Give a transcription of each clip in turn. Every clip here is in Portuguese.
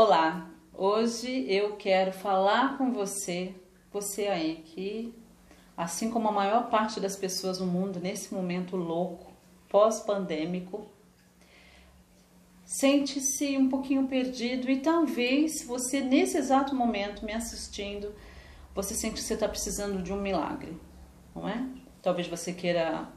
Olá, hoje eu quero falar com você, você aí que, assim como a maior parte das pessoas no mundo nesse momento louco, pós-pandêmico, sente-se um pouquinho perdido e talvez você nesse exato momento me assistindo, você sente que você está precisando de um milagre, não é? Talvez você queira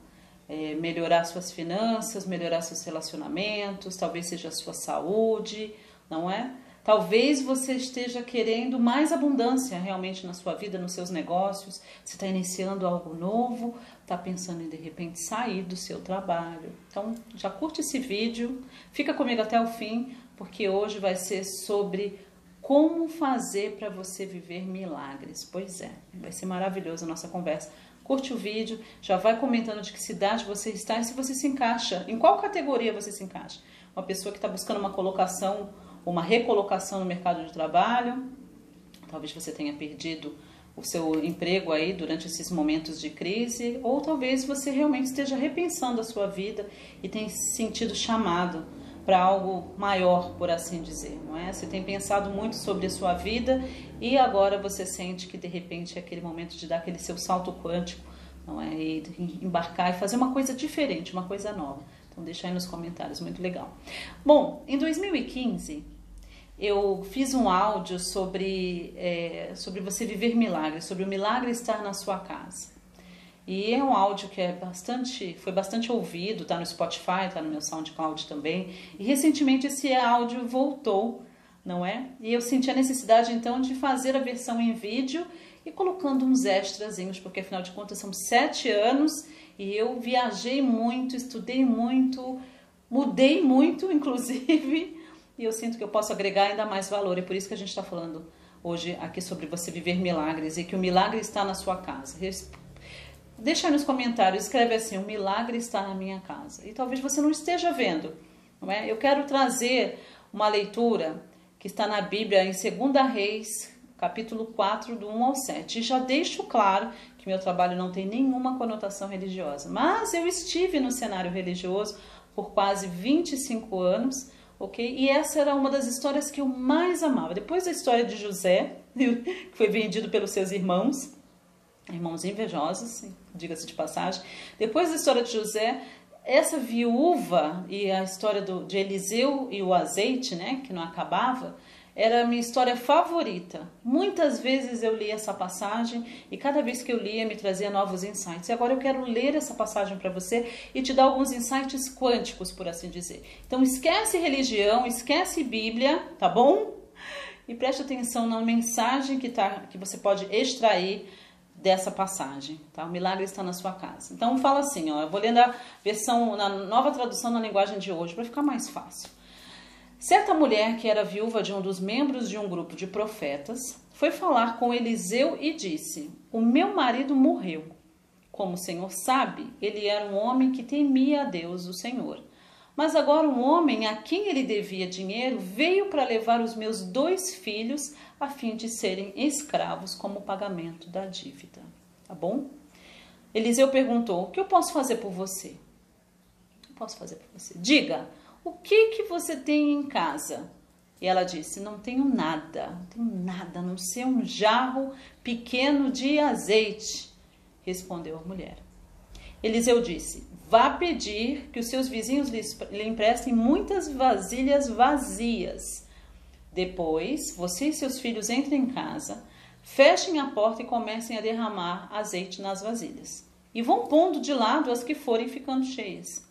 é, melhorar suas finanças, melhorar seus relacionamentos, talvez seja a sua saúde, não é? Talvez você esteja querendo mais abundância realmente na sua vida, nos seus negócios. Você está iniciando algo novo, está pensando em de repente sair do seu trabalho. Então já curte esse vídeo, fica comigo até o fim, porque hoje vai ser sobre como fazer para você viver milagres. Pois é, vai ser maravilhosa a nossa conversa. Curte o vídeo, já vai comentando de que cidade você está e se você se encaixa, em qual categoria você se encaixa. Uma pessoa que está buscando uma colocação uma recolocação no mercado de trabalho. Talvez você tenha perdido o seu emprego aí durante esses momentos de crise, ou talvez você realmente esteja repensando a sua vida e tenha se sentido chamado para algo maior, por assim dizer, não é? Você tem pensado muito sobre a sua vida e agora você sente que de repente é aquele momento de dar aquele seu salto quântico, não é? E embarcar e fazer uma coisa diferente, uma coisa nova. Então deixa aí nos comentários, muito legal. Bom, em 2015 eu fiz um áudio sobre, é, sobre você viver milagres, sobre o milagre estar na sua casa. E é um áudio que é bastante, foi bastante ouvido, tá no Spotify, tá no meu SoundCloud também. E recentemente esse áudio voltou, não é? E eu senti a necessidade então de fazer a versão em vídeo e colocando uns extrazinhos, porque afinal de contas são sete anos e eu viajei muito, estudei muito, mudei muito, inclusive, e eu sinto que eu posso agregar ainda mais valor. É por isso que a gente está falando hoje aqui sobre você viver milagres e que o milagre está na sua casa. Deixa aí nos comentários, escreve assim: o milagre está na minha casa. E talvez você não esteja vendo, não é? Eu quero trazer uma leitura que está na Bíblia em 2 Reis, capítulo 4, do 1 ao 7. E já deixo claro que meu trabalho não tem nenhuma conotação religiosa, mas eu estive no cenário religioso por quase 25 anos, ok? E essa era uma das histórias que eu mais amava. Depois da história de José, que foi vendido pelos seus irmãos, irmãos invejosos, diga-se de passagem. Depois da história de José, essa viúva e a história do, de Eliseu e o azeite, né, que não acabava, era a minha história favorita. Muitas vezes eu li essa passagem e cada vez que eu lia me trazia novos insights. E agora eu quero ler essa passagem para você e te dar alguns insights quânticos, por assim dizer. Então esquece religião, esquece Bíblia, tá bom? E preste atenção na mensagem que, tá, que você pode extrair dessa passagem, tá? O milagre está na sua casa. Então fala assim, ó, eu vou ler na versão, na nova tradução na linguagem de hoje para ficar mais fácil. Certa mulher que era viúva de um dos membros de um grupo de profetas foi falar com Eliseu e disse: O meu marido morreu. Como o Senhor sabe, ele era um homem que temia a Deus, o Senhor. Mas agora um homem a quem ele devia dinheiro veio para levar os meus dois filhos a fim de serem escravos como pagamento da dívida. Tá bom? Eliseu perguntou: O que eu posso fazer por você? O que eu posso fazer por você? Diga. O que que você tem em casa? E ela disse: Não tenho nada, não tenho nada, a não ser um jarro pequeno de azeite. Respondeu a mulher. Eliseu disse: Vá pedir que os seus vizinhos lhe emprestem muitas vasilhas vazias. Depois, você e seus filhos entrem em casa, fechem a porta e comecem a derramar azeite nas vasilhas. E vão pondo de lado as que forem ficando cheias.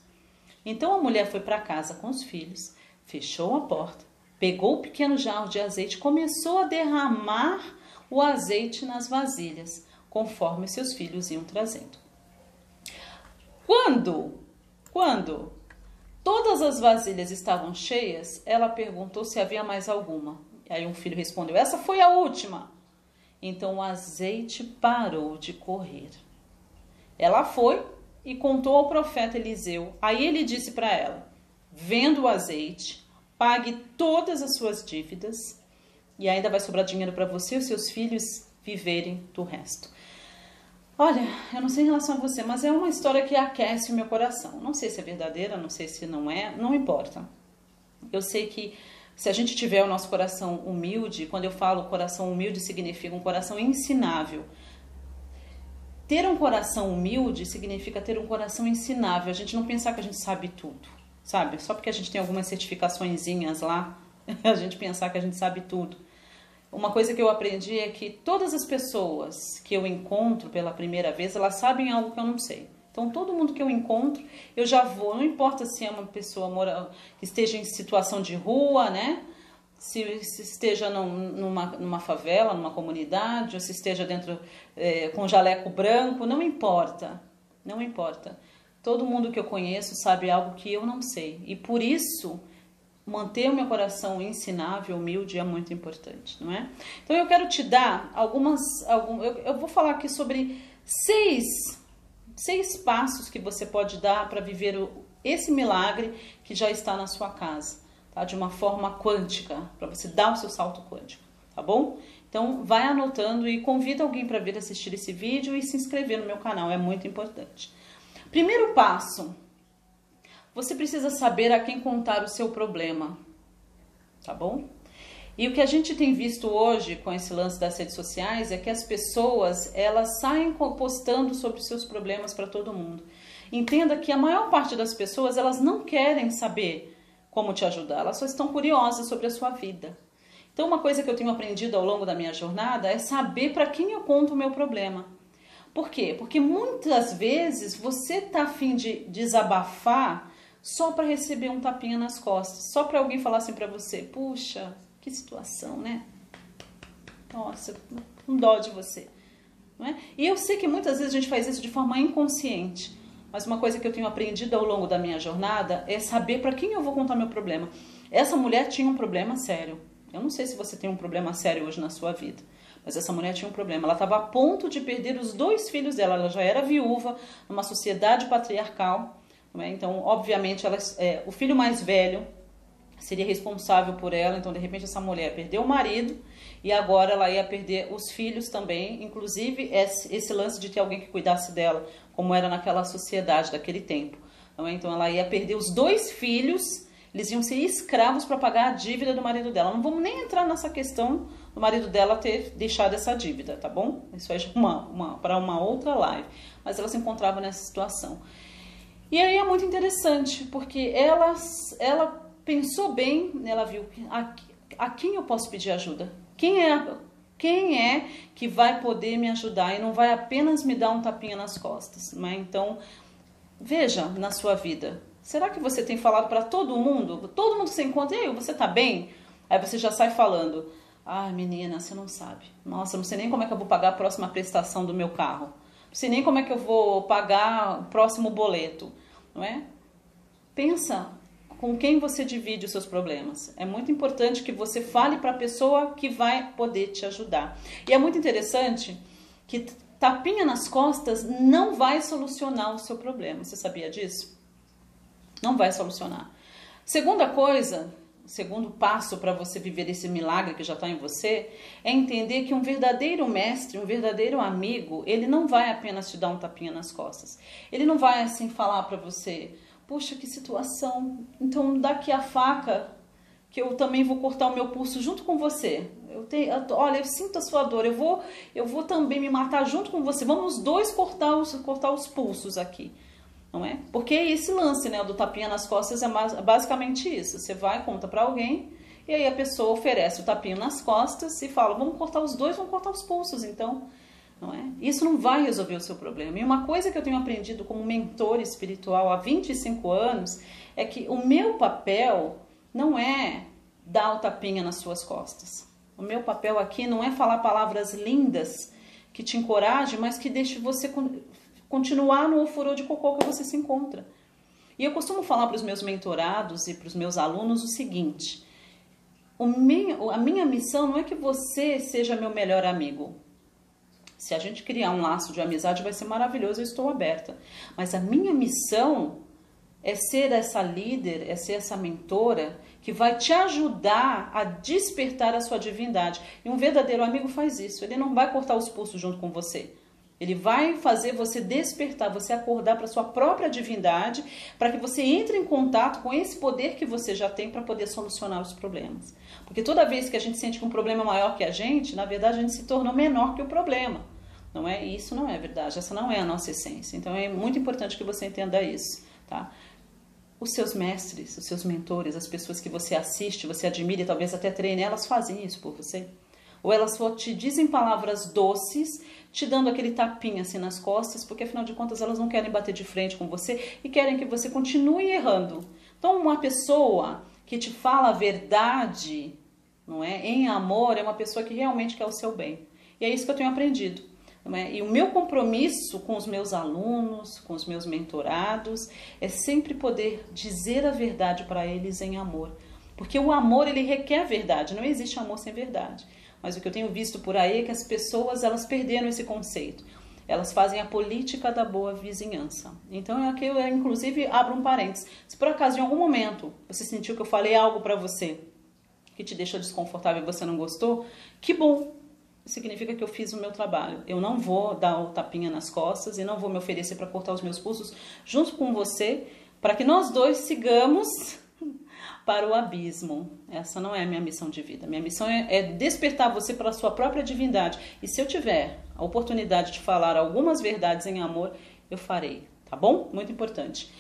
Então a mulher foi para casa com os filhos, fechou a porta, pegou o pequeno jarro de azeite e começou a derramar o azeite nas vasilhas, conforme seus filhos iam trazendo. Quando, quando todas as vasilhas estavam cheias, ela perguntou se havia mais alguma. Aí um filho respondeu: Essa foi a última. Então o azeite parou de correr. Ela foi e contou ao profeta Eliseu. Aí ele disse para ela: Venda o azeite, pague todas as suas dívidas e ainda vai sobrar dinheiro para você e os seus filhos viverem do resto. Olha, eu não sei em relação a você, mas é uma história que aquece o meu coração. Não sei se é verdadeira, não sei se não é, não importa. Eu sei que se a gente tiver o nosso coração humilde, quando eu falo coração humilde significa um coração ensinável. Ter um coração humilde significa ter um coração ensinável. A gente não pensar que a gente sabe tudo, sabe? Só porque a gente tem algumas certificaçõezinhas lá, a gente pensar que a gente sabe tudo. Uma coisa que eu aprendi é que todas as pessoas que eu encontro pela primeira vez, elas sabem algo que eu não sei. Então, todo mundo que eu encontro, eu já vou, não importa se é uma pessoa que esteja em situação de rua, né? Se, se esteja num, numa, numa favela, numa comunidade, ou se esteja dentro é, com jaleco branco, não importa, não importa. Todo mundo que eu conheço sabe algo que eu não sei. E por isso, manter o meu coração ensinável, humilde é muito importante, não é? Então eu quero te dar algumas, algum, eu, eu vou falar aqui sobre seis, seis passos que você pode dar para viver o, esse milagre que já está na sua casa, tá? De uma forma quântica, para você dar o seu salto quântico, tá bom? Então vai anotando e convida alguém para vir assistir esse vídeo e se inscrever no meu canal, é muito importante. Primeiro passo, você precisa saber a quem contar o seu problema, tá bom? E o que a gente tem visto hoje com esse lance das redes sociais é que as pessoas elas saem postando sobre seus problemas para todo mundo. Entenda que a maior parte das pessoas elas não querem saber como te ajudar, elas só estão curiosas sobre a sua vida. Então, uma coisa que eu tenho aprendido ao longo da minha jornada é saber para quem eu conto o meu problema. Por quê? Porque muitas vezes você está afim de desabafar só para receber um tapinha nas costas, só para alguém falar assim para você: puxa, que situação, né? Nossa, um dó de você. Não é? E eu sei que muitas vezes a gente faz isso de forma inconsciente, mas uma coisa que eu tenho aprendido ao longo da minha jornada é saber para quem eu vou contar meu problema. Essa mulher tinha um problema sério. Eu não sei se você tem um problema sério hoje na sua vida, mas essa mulher tinha um problema. Ela estava a ponto de perder os dois filhos dela. Ela já era viúva, numa sociedade patriarcal. É? Então, obviamente, ela, é, o filho mais velho seria responsável por ela. Então, de repente, essa mulher perdeu o marido e agora ela ia perder os filhos também, inclusive esse, lance de ter alguém que cuidasse dela, como era naquela sociedade daquele tempo. É? Então, ela ia perder os dois filhos. Eles iam ser escravos para pagar a dívida do marido dela. Não vamos nem entrar nessa questão do marido dela ter deixado essa dívida, tá bom? Isso é uma, uma para uma outra live. Mas ela se encontrava nessa situação. E aí é muito interessante, porque ela, ela pensou bem, ela viu a, a quem eu posso pedir ajuda. Quem é, quem é que vai poder me ajudar e não vai apenas me dar um tapinha nas costas. Né? Então, veja na sua vida. Será que você tem falado para todo mundo? Todo mundo você encontra, e aí, você tá bem? Aí você já sai falando, ah, menina, você não sabe. Nossa, não sei nem como é que eu vou pagar a próxima prestação do meu carro. Não sei nem como é que eu vou pagar o próximo boleto não é? Pensa com quem você divide os seus problemas. É muito importante que você fale para a pessoa que vai poder te ajudar. E é muito interessante que tapinha nas costas não vai solucionar o seu problema. Você sabia disso? Não vai solucionar. Segunda coisa, segundo passo para você viver esse milagre que já está em você, é entender que um verdadeiro mestre, um verdadeiro amigo, ele não vai apenas te dar um tapinha nas costas. Ele não vai assim falar para você, puxa, que situação, então daqui a faca que eu também vou cortar o meu pulso junto com você. Eu tenho, olha, eu sinto a sua dor, eu vou, eu vou também me matar junto com você. Vamos os dois cortar os, cortar os pulsos aqui não é? Porque esse lance, né, do tapinha nas costas é basicamente isso. Você vai, conta para alguém e aí a pessoa oferece o tapinha nas costas e fala: "Vamos cortar os dois, vamos cortar os pulsos", então, não é? Isso não vai resolver o seu problema. E uma coisa que eu tenho aprendido como mentor espiritual há 25 anos é que o meu papel não é dar o tapinha nas suas costas. O meu papel aqui não é falar palavras lindas que te encorajem, mas que deixe você continuar no furor de cocô que você se encontra. E eu costumo falar para os meus mentorados e para os meus alunos o seguinte: o a minha missão não é que você seja meu melhor amigo. Se a gente criar um laço de amizade, vai ser maravilhoso, eu estou aberta. Mas a minha missão é ser essa líder, é ser essa mentora que vai te ajudar a despertar a sua divindade. E um verdadeiro amigo faz isso. Ele não vai cortar os pulsos junto com você Ele vai fazer você despertar, você acordar para sua própria divindade, para que você entre em contato com esse poder que você já tem para poder solucionar os problemas. Porque toda vez que a gente sente que um problema é maior que a gente, na verdade a gente se tornou menor que o problema. Não é? Isso não é verdade, essa não é a nossa essência. Então é muito importante que você entenda isso, tá? Os seus mestres, os seus mentores, as pessoas que você assiste, você admira e talvez até treine, elas fazem isso por você. Ou elas só te dizem palavras doces, te dando aquele tapinha assim nas costas, porque afinal de contas elas não querem bater de frente com você e querem que você continue errando. Então, uma pessoa que te fala a verdade, não é? Em amor, é uma pessoa que realmente quer o seu bem. E é isso que eu tenho aprendido. É? E o meu compromisso com os meus alunos, com os meus mentorados, é sempre poder dizer a verdade para eles em amor. Porque o amor, ele requer verdade, não existe amor sem verdade. Mas o que eu tenho visto por aí é que as pessoas elas perderam esse conceito. Elas fazem a política da boa vizinhança. Então, aqui eu, inclusive, abro um parênteses. Se por acaso, em algum momento, você sentiu que eu falei algo para você que te deixou desconfortável e você não gostou, que bom, significa que eu fiz o meu trabalho. Eu não vou dar o tapinha nas costas e não vou me oferecer para cortar os meus pulsos junto com você, para que nós dois sigamos para o abismo. Essa não é a minha missão de vida. Minha missão é, é despertar você para a sua própria divindade. E se eu tiver a oportunidade de falar algumas verdades em amor, eu farei, tá bom? Muito importante.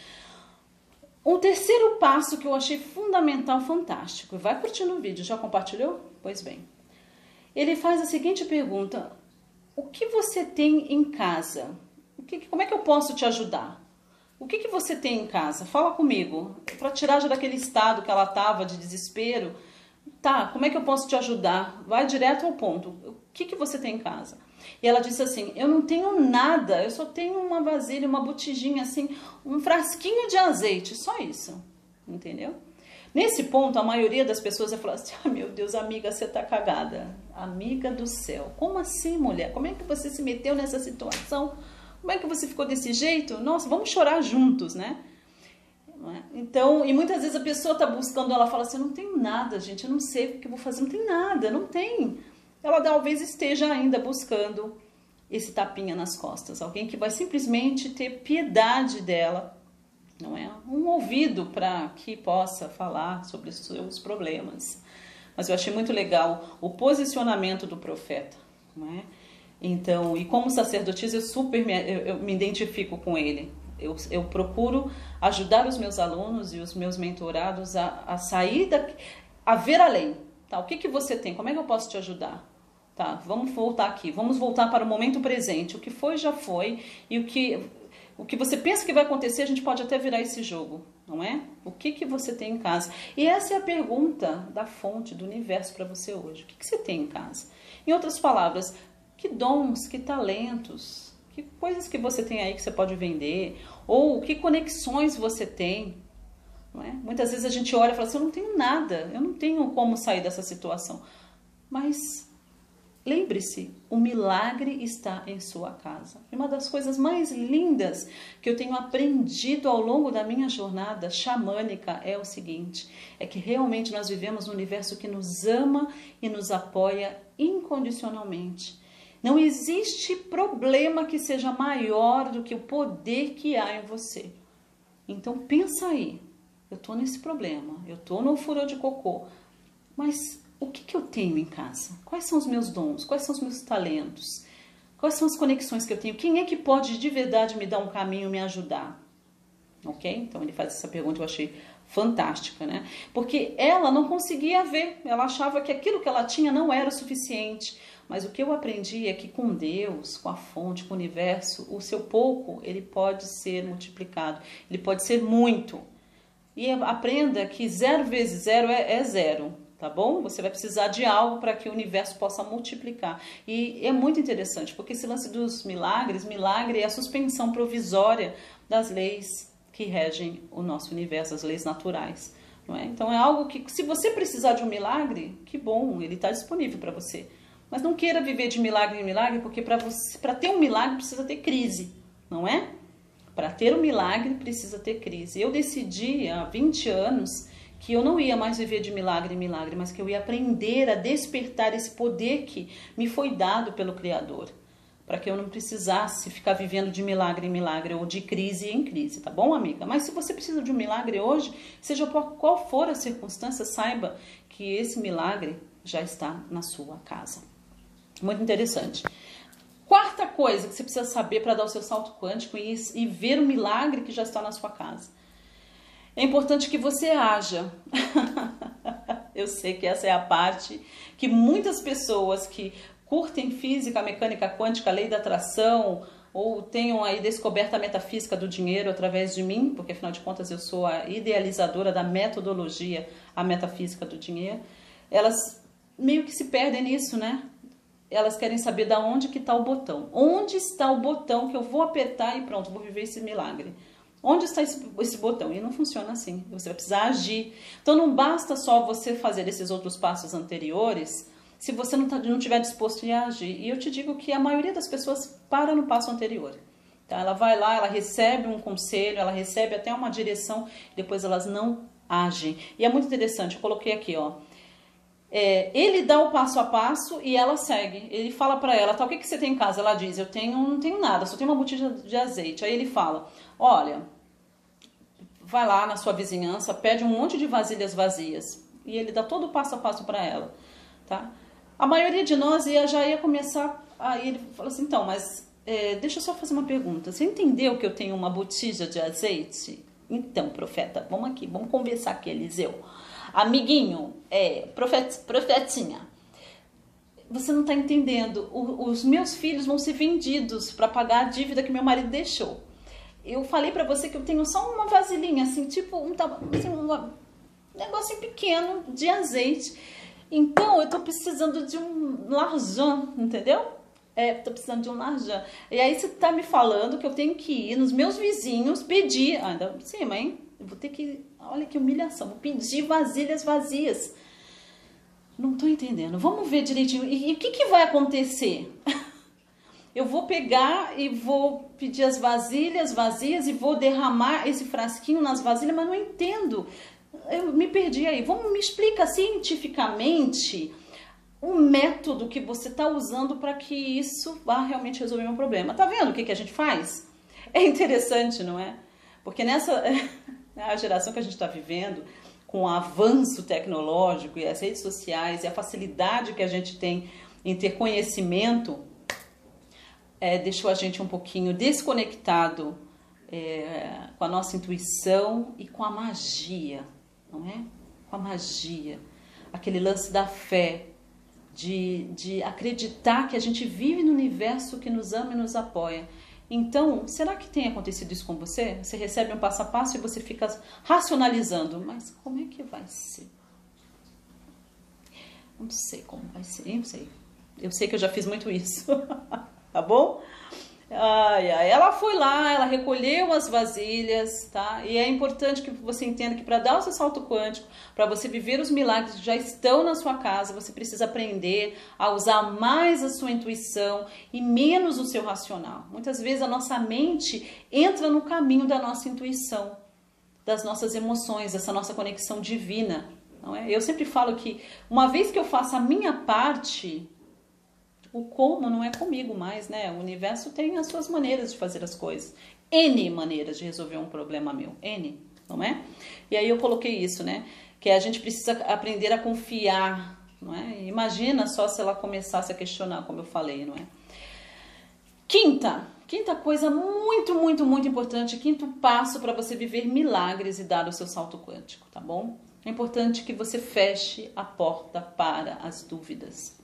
O terceiro passo que eu achei fundamental, fantástico. Vai curtindo o vídeo, já compartilhou? Pois bem. Ele faz a seguinte pergunta: O que você tem em casa? Que, como é que eu posso te ajudar? O que, que você tem em casa? Fala comigo. Para tirar já daquele estado que ela estava de desespero. Tá, como é que eu posso te ajudar? Vai direto ao ponto. O que, que você tem em casa? E ela disse assim: Eu não tenho nada, eu só tenho uma vasilha, uma botijinha assim, um frasquinho de azeite, só isso. Entendeu? Nesse ponto, a maioria das pessoas vai falar assim: ah, meu Deus, amiga, você tá cagada. Amiga do céu. Como assim, mulher? Como é que você se meteu nessa situação? Como é que você ficou desse jeito? Nossa, vamos chorar juntos, né? É? Então, e muitas vezes a pessoa está buscando, ela fala assim: não tenho nada, gente, eu não sei o que eu vou fazer, não tem nada, não tem. Ela talvez esteja ainda buscando esse tapinha nas costas, alguém que vai simplesmente ter piedade dela, não é? Um ouvido para que possa falar sobre os seus problemas. Mas eu achei muito legal o posicionamento do profeta, não é? Então, e como sacerdotisa, eu super me, eu, eu me identifico com ele. Eu, eu, procuro ajudar os meus alunos e os meus mentorados a, a sair da, a ver além. Tá? O que, que você tem? Como é que eu posso te ajudar? Tá, vamos voltar aqui. Vamos voltar para o momento presente. O que foi já foi e o que o que você pensa que vai acontecer, a gente pode até virar esse jogo, não é? O que que você tem em casa? E essa é a pergunta da fonte do universo para você hoje. O que, que você tem em casa? Em outras palavras, que dons, que talentos, que coisas que você tem aí que você pode vender, ou que conexões você tem. Não é? Muitas vezes a gente olha e fala assim: eu não tenho nada, eu não tenho como sair dessa situação. Mas lembre-se, o milagre está em sua casa. Uma das coisas mais lindas que eu tenho aprendido ao longo da minha jornada xamânica é o seguinte: é que realmente nós vivemos um universo que nos ama e nos apoia incondicionalmente. Não existe problema que seja maior do que o poder que há em você. Então pensa aí, eu tô nesse problema, eu tô no furor de cocô, mas o que, que eu tenho em casa? Quais são os meus dons? Quais são os meus talentos? Quais são as conexões que eu tenho? Quem é que pode de verdade me dar um caminho, me ajudar? Ok? Então ele faz essa pergunta, eu achei fantástica, né? Porque ela não conseguia ver, ela achava que aquilo que ela tinha não era o suficiente. Mas o que eu aprendi é que com Deus, com a fonte, com o universo, o seu pouco, ele pode ser multiplicado, ele pode ser muito. E aprenda que zero vezes zero é, é zero, tá bom? Você vai precisar de algo para que o universo possa multiplicar. E é muito interessante, porque esse lance dos milagres, milagre é a suspensão provisória das leis que regem o nosso universo, as leis naturais. Não é? Então é algo que, se você precisar de um milagre, que bom, ele está disponível para você. Mas não queira viver de milagre em milagre, porque para ter um milagre precisa ter crise, não é? Para ter um milagre precisa ter crise. Eu decidi há 20 anos que eu não ia mais viver de milagre em milagre, mas que eu ia aprender a despertar esse poder que me foi dado pelo Criador para que eu não precisasse ficar vivendo de milagre em milagre ou de crise em crise, tá bom, amiga? Mas se você precisa de um milagre hoje, seja qual for a circunstância, saiba que esse milagre já está na sua casa. Muito interessante. Quarta coisa que você precisa saber para dar o seu salto quântico e, e ver o milagre que já está na sua casa. É importante que você haja. Eu sei que essa é a parte que muitas pessoas que curtem física, mecânica quântica, lei da atração, ou tenham aí descoberto a metafísica do dinheiro através de mim, porque afinal de contas eu sou a idealizadora da metodologia, a metafísica do dinheiro, elas meio que se perdem nisso, né? elas querem saber da onde que está o botão. Onde está o botão que eu vou apertar e pronto, vou viver esse milagre. Onde está esse, esse, botão? E não funciona assim. Você vai precisar agir. Então não basta só você fazer esses outros passos anteriores se você não, tá, não tiver disposto a agir. E eu te digo que a maioria das pessoas para no passo anterior. Tá? Ela vai lá, ela recebe um conselho, ela recebe até uma direção, depois elas não agem. E é muito interessante, eu coloquei aqui, ó. É, ele dá o passo a passo e ela segue. Ele fala para ela, tá, o que, que você tem em casa? Ela diz, eu tenho, não tenho nada, só tenho uma botija de azeite. Aí ele fala, olha, vai lá na sua vizinhança, pede um monte de vasilhas vazias. E ele dá todo o passo a passo para ela, tá? A maioria de nós ia, já ia começar, aí ele fala assim, então, mas é, deixa eu só fazer uma pergunta. Você entendeu que eu tenho uma botija de azeite? Então, profeta, vamos aqui, vamos conversar aqui, Eliseu amiguinho, é, profet, profetinha, você não está entendendo. O, os meus filhos vão ser vendidos para pagar a dívida que meu marido deixou. Eu falei para você que eu tenho só uma vasilhinha, assim, tipo um, assim, um negocinho pequeno de azeite. Então, eu tô precisando de um larjan, entendeu? É, tô precisando de um larjan. E aí você tá me falando que eu tenho que ir nos meus vizinhos pedir. Ah, ainda cima, hein? Eu vou ter que Olha que humilhação. Vou pedir vasilhas vazias. Não estou entendendo. Vamos ver direitinho. E, e o que, que vai acontecer? Eu vou pegar e vou pedir as vasilhas vazias e vou derramar esse frasquinho nas vasilhas, mas não entendo. Eu me perdi aí. Vamos me explica cientificamente o método que você está usando para que isso vá realmente resolver um problema. Tá vendo o que, que a gente faz? É interessante, não é? Porque nessa? A geração que a gente está vivendo, com o avanço tecnológico e as redes sociais e a facilidade que a gente tem em ter conhecimento, é, deixou a gente um pouquinho desconectado é, com a nossa intuição e com a magia, não é? Com a magia. Aquele lance da fé, de, de acreditar que a gente vive no universo que nos ama e nos apoia. Então, será que tem acontecido isso com você? Você recebe um passo a passo e você fica racionalizando, mas como é que vai ser? Não sei como vai ser, não sei. Eu sei que eu já fiz muito isso, tá bom? Ai, ai. Ela foi lá, ela recolheu as vasilhas, tá? E é importante que você entenda que para dar o seu salto quântico, para você viver os milagres que já estão na sua casa, você precisa aprender a usar mais a sua intuição e menos o seu racional. Muitas vezes a nossa mente entra no caminho da nossa intuição, das nossas emoções, dessa nossa conexão divina. Não é? Eu sempre falo que uma vez que eu faço a minha parte, o como não é comigo mais, né? O universo tem as suas maneiras de fazer as coisas. N maneiras de resolver um problema meu. N, não é? E aí eu coloquei isso, né? Que a gente precisa aprender a confiar, não é? Imagina só se ela começasse a questionar, como eu falei, não é? Quinta, quinta coisa muito, muito, muito importante, quinto passo para você viver milagres e dar o seu salto quântico, tá bom? É importante que você feche a porta para as dúvidas.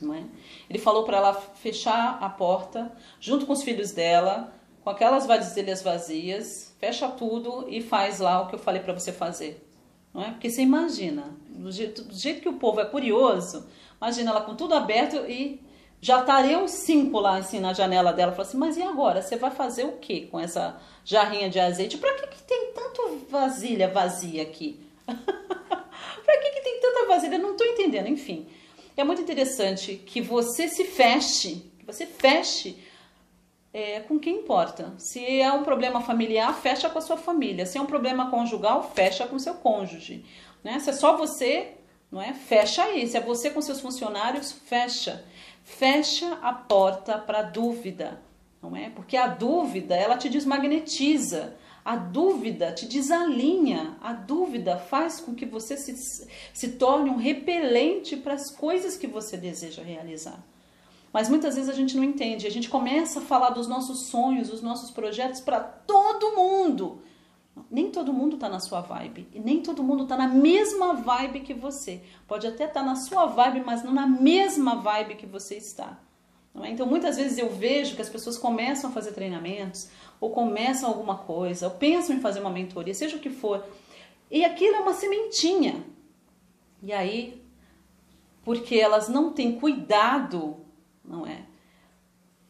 Não é? Ele falou para ela fechar a porta junto com os filhos dela, com aquelas vasilhas vazias, fecha tudo e faz lá o que eu falei para você fazer. Não é? Porque você imagina, do jeito, do jeito que o povo é curioso, imagina ela com tudo aberto e já estariam cinco lá assim na janela dela. Falou assim: Mas e agora? Você vai fazer o que com essa jarrinha de azeite? Para que, que tem tanto vasilha vazia aqui? para que, que tem tanta vasilha? Não estou entendendo. Enfim, é muito interessante que você se feche, que você feche é, com quem importa. Se é um problema familiar, fecha com a sua família. Se é um problema conjugal, fecha com seu cônjuge. Né? Se é só você, não é? Fecha aí. Se é você com seus funcionários, fecha. Fecha a porta para dúvida, não é? Porque a dúvida, ela te desmagnetiza. A dúvida te desalinha, a dúvida faz com que você se, se torne um repelente para as coisas que você deseja realizar. Mas muitas vezes a gente não entende, a gente começa a falar dos nossos sonhos, dos nossos projetos para todo mundo. Nem todo mundo está na sua vibe, e nem todo mundo está na mesma vibe que você. Pode até estar tá na sua vibe, mas não na mesma vibe que você está. É? Então, muitas vezes eu vejo que as pessoas começam a fazer treinamentos, ou começam alguma coisa, ou pensam em fazer uma mentoria, seja o que for, e aquilo é uma sementinha. E aí, porque elas não têm cuidado, não é?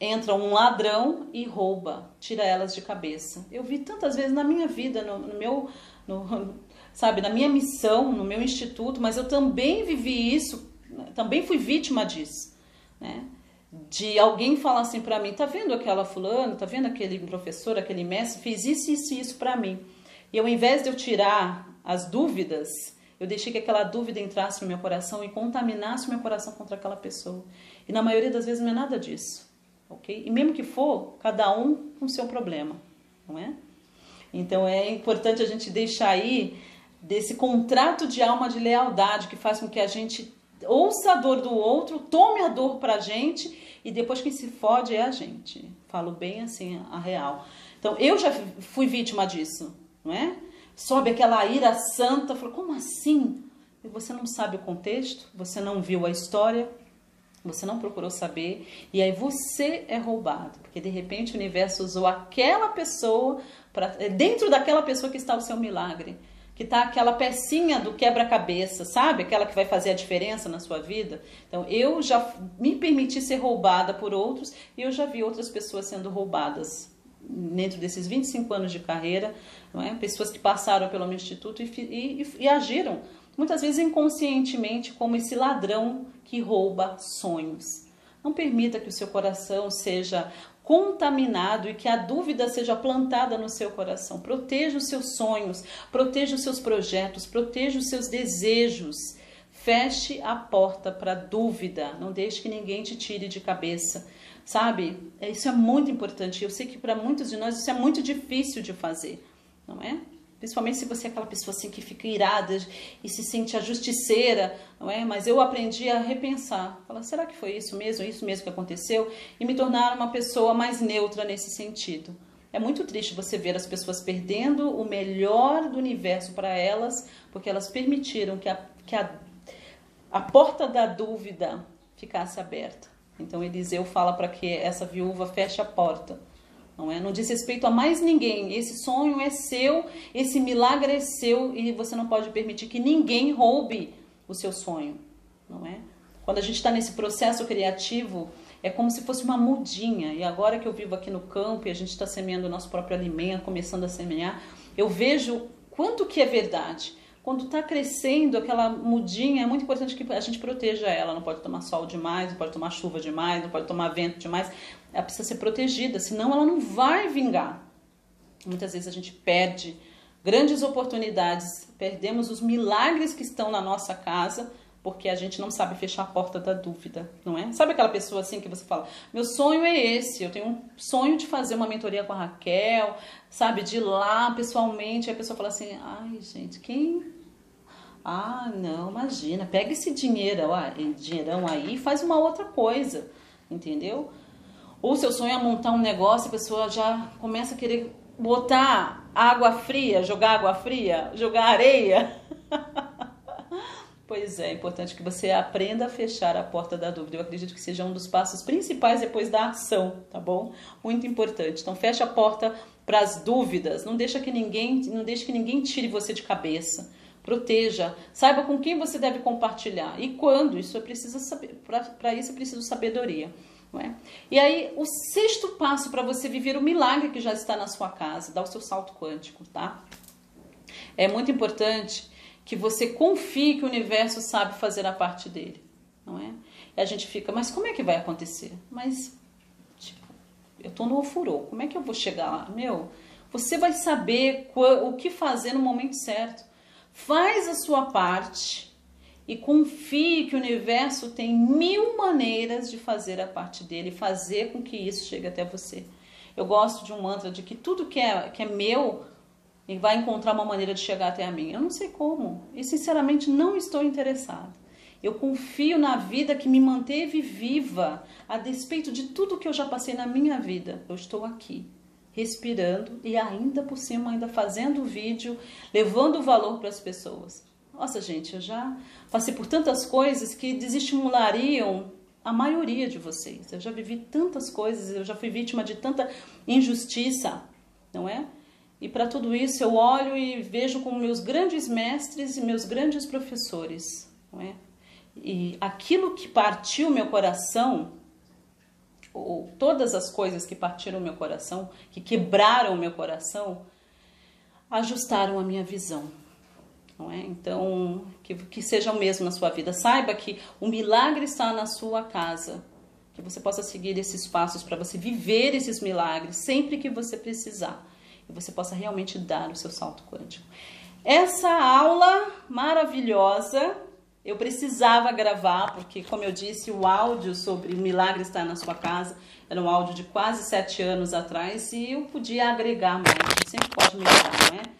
Entra um ladrão e rouba, tira elas de cabeça. Eu vi tantas vezes na minha vida, no, no meu, no, sabe, na minha missão, no meu instituto, mas eu também vivi isso, também fui vítima disso, né? De alguém falar assim para mim, tá vendo aquela fulano, tá vendo aquele professor, aquele mestre, fez isso, isso e isso para mim. E ao invés de eu tirar as dúvidas, eu deixei que aquela dúvida entrasse no meu coração e contaminasse o meu coração contra aquela pessoa. E na maioria das vezes não é nada disso, ok? E mesmo que for, cada um com seu problema, não é? Então é importante a gente deixar aí desse contrato de alma de lealdade que faz com que a gente ouça a dor do outro, tome a dor pra gente e depois quem se fode é a gente. Falo bem assim a real. Então eu já fui vítima disso, não é? Sobe aquela ira santa, falo, como assim? E você não sabe o contexto, você não viu a história, você não procurou saber, e aí você é roubado, porque de repente o universo usou aquela pessoa para dentro daquela pessoa que está o seu milagre que tá aquela pecinha do quebra-cabeça, sabe? Aquela que vai fazer a diferença na sua vida. Então, eu já me permiti ser roubada por outros e eu já vi outras pessoas sendo roubadas dentro desses 25 anos de carreira, não é? Pessoas que passaram pelo meu instituto e, e, e, agiram, muitas vezes inconscientemente, como esse ladrão que rouba sonhos. Não permita que o seu coração seja contaminado e que a dúvida seja plantada no seu coração. Proteja os seus sonhos, proteja os seus projetos, proteja os seus desejos. Feche a porta para dúvida, não deixe que ninguém te tire de cabeça. Sabe? Isso é muito importante. Eu sei que para muitos de nós isso é muito difícil de fazer, não é? Principalmente se você é aquela pessoa assim que fica irada e se sente a justiceira, não é? Mas eu aprendi a repensar. Falar, será que foi isso mesmo, isso mesmo que aconteceu? E me tornar uma pessoa mais neutra nesse sentido. É muito triste você ver as pessoas perdendo o melhor do universo para elas, porque elas permitiram que a, que a, a porta da dúvida ficasse aberta. Então Eliseu fala para que essa viúva feche a porta não é? Não diz respeito a mais ninguém. Esse sonho é seu, esse milagre é seu e você não pode permitir que ninguém roube o seu sonho, não é? Quando a gente está nesse processo criativo, é como se fosse uma mudinha. E agora que eu vivo aqui no campo e a gente está semeando o nosso próprio alimento, começando a semear, eu vejo quanto que é verdade. Quando está crescendo aquela mudinha, é muito importante que a gente proteja ela. Não pode tomar sol demais, não pode tomar chuva demais, não pode tomar vento demais. Ela precisa ser protegida, senão ela não vai vingar. Muitas vezes a gente perde grandes oportunidades, perdemos os milagres que estão na nossa casa porque a gente não sabe fechar a porta da dúvida, não é? Sabe aquela pessoa assim que você fala: "Meu sonho é esse, eu tenho um sonho de fazer uma mentoria com a Raquel, sabe, de ir lá pessoalmente". Aí a pessoa fala assim: "Ai, gente, quem ah, não, imagina, pega esse dinheiro, ó, dinheirão aí e faz uma outra coisa, entendeu? Ou seu sonho é montar um negócio, a pessoa já começa a querer botar água fria, jogar água fria, jogar areia. pois é, é importante que você aprenda a fechar a porta da dúvida. Eu acredito que seja um dos passos principais depois da ação, tá bom? Muito importante. Então fecha a porta para as dúvidas, não deixa que ninguém, não deixe que ninguém tire você de cabeça. Proteja, saiba com quem você deve compartilhar e quando. Isso é preciso saber, para isso é preciso sabedoria. É? E aí, o sexto passo para você viver o milagre que já está na sua casa, dar o seu salto quântico, tá? É muito importante que você confie que o universo sabe fazer a parte dele, não é? E a gente fica, mas como é que vai acontecer? Mas, tipo, eu tô no ofurô, como é que eu vou chegar lá? Meu, você vai saber o que fazer no momento certo. Faz a sua parte e confie que o universo tem mil maneiras de fazer a parte dele, fazer com que isso chegue até você. Eu gosto de um mantra de que tudo que é, que é meu vai encontrar uma maneira de chegar até a mim. Eu não sei como e sinceramente não estou interessada. Eu confio na vida que me manteve viva, a despeito de tudo que eu já passei na minha vida. Eu estou aqui, respirando e ainda por cima, ainda fazendo vídeo, levando valor para as pessoas. Nossa, gente, eu já passei por tantas coisas que desestimulariam a maioria de vocês. Eu já vivi tantas coisas, eu já fui vítima de tanta injustiça, não é? E para tudo isso eu olho e vejo como meus grandes mestres e meus grandes professores, não é? E aquilo que partiu meu coração, ou todas as coisas que partiram meu coração, que quebraram meu coração, ajustaram a minha visão. Não é? Então, que, que seja o mesmo na sua vida. Saiba que o milagre está na sua casa. Que você possa seguir esses passos para você viver esses milagres sempre que você precisar. E você possa realmente dar o seu salto quântico. Essa aula maravilhosa eu precisava gravar, porque, como eu disse, o áudio sobre o milagre estar na sua casa era um áudio de quase sete anos atrás e eu podia agregar mais. sempre pode melhorar, né? São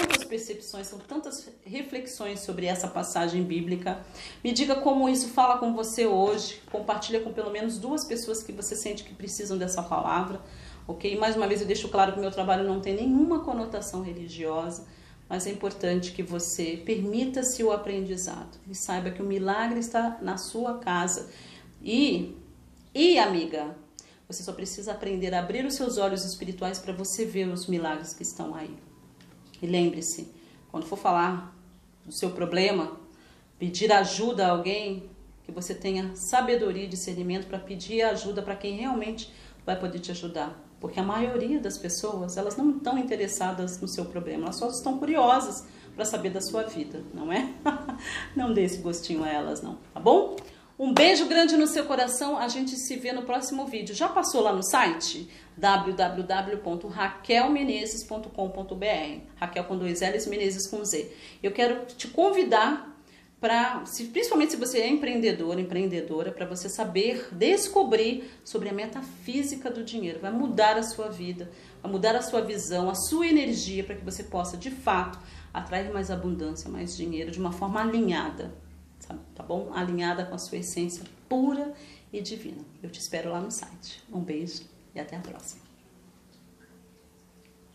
tantas percepções, são tantas reflexões sobre essa passagem bíblica. Me diga como isso fala com você hoje. Compartilha com pelo menos duas pessoas que você sente que precisam dessa palavra, ok? Mais uma vez eu deixo claro que meu trabalho não tem nenhuma conotação religiosa mas é importante que você permita-se o aprendizado e saiba que o milagre está na sua casa. E, e amiga, você só precisa aprender a abrir os seus olhos espirituais para você ver os milagres que estão aí. E lembre-se, quando for falar do seu problema, pedir ajuda a alguém, que você tenha sabedoria e discernimento para pedir ajuda para quem realmente vai poder te ajudar. Porque a maioria das pessoas, elas não estão interessadas no seu problema, elas só estão curiosas para saber da sua vida, não é? não dê esse gostinho a elas, não, tá bom? Um beijo grande no seu coração, a gente se vê no próximo vídeo. Já passou lá no site? www.raquelmenezes.com.br Raquel com dois L's, Menezes com Z. Eu quero te convidar para, principalmente se você é empreendedor, empreendedora, para você saber descobrir sobre a metafísica do dinheiro. Vai mudar a sua vida, vai mudar a sua visão, a sua energia para que você possa, de fato, atrair mais abundância, mais dinheiro de uma forma alinhada? Tá bom? Alinhada com a sua essência pura e divina. Eu te espero lá no site. Um beijo e até a próxima.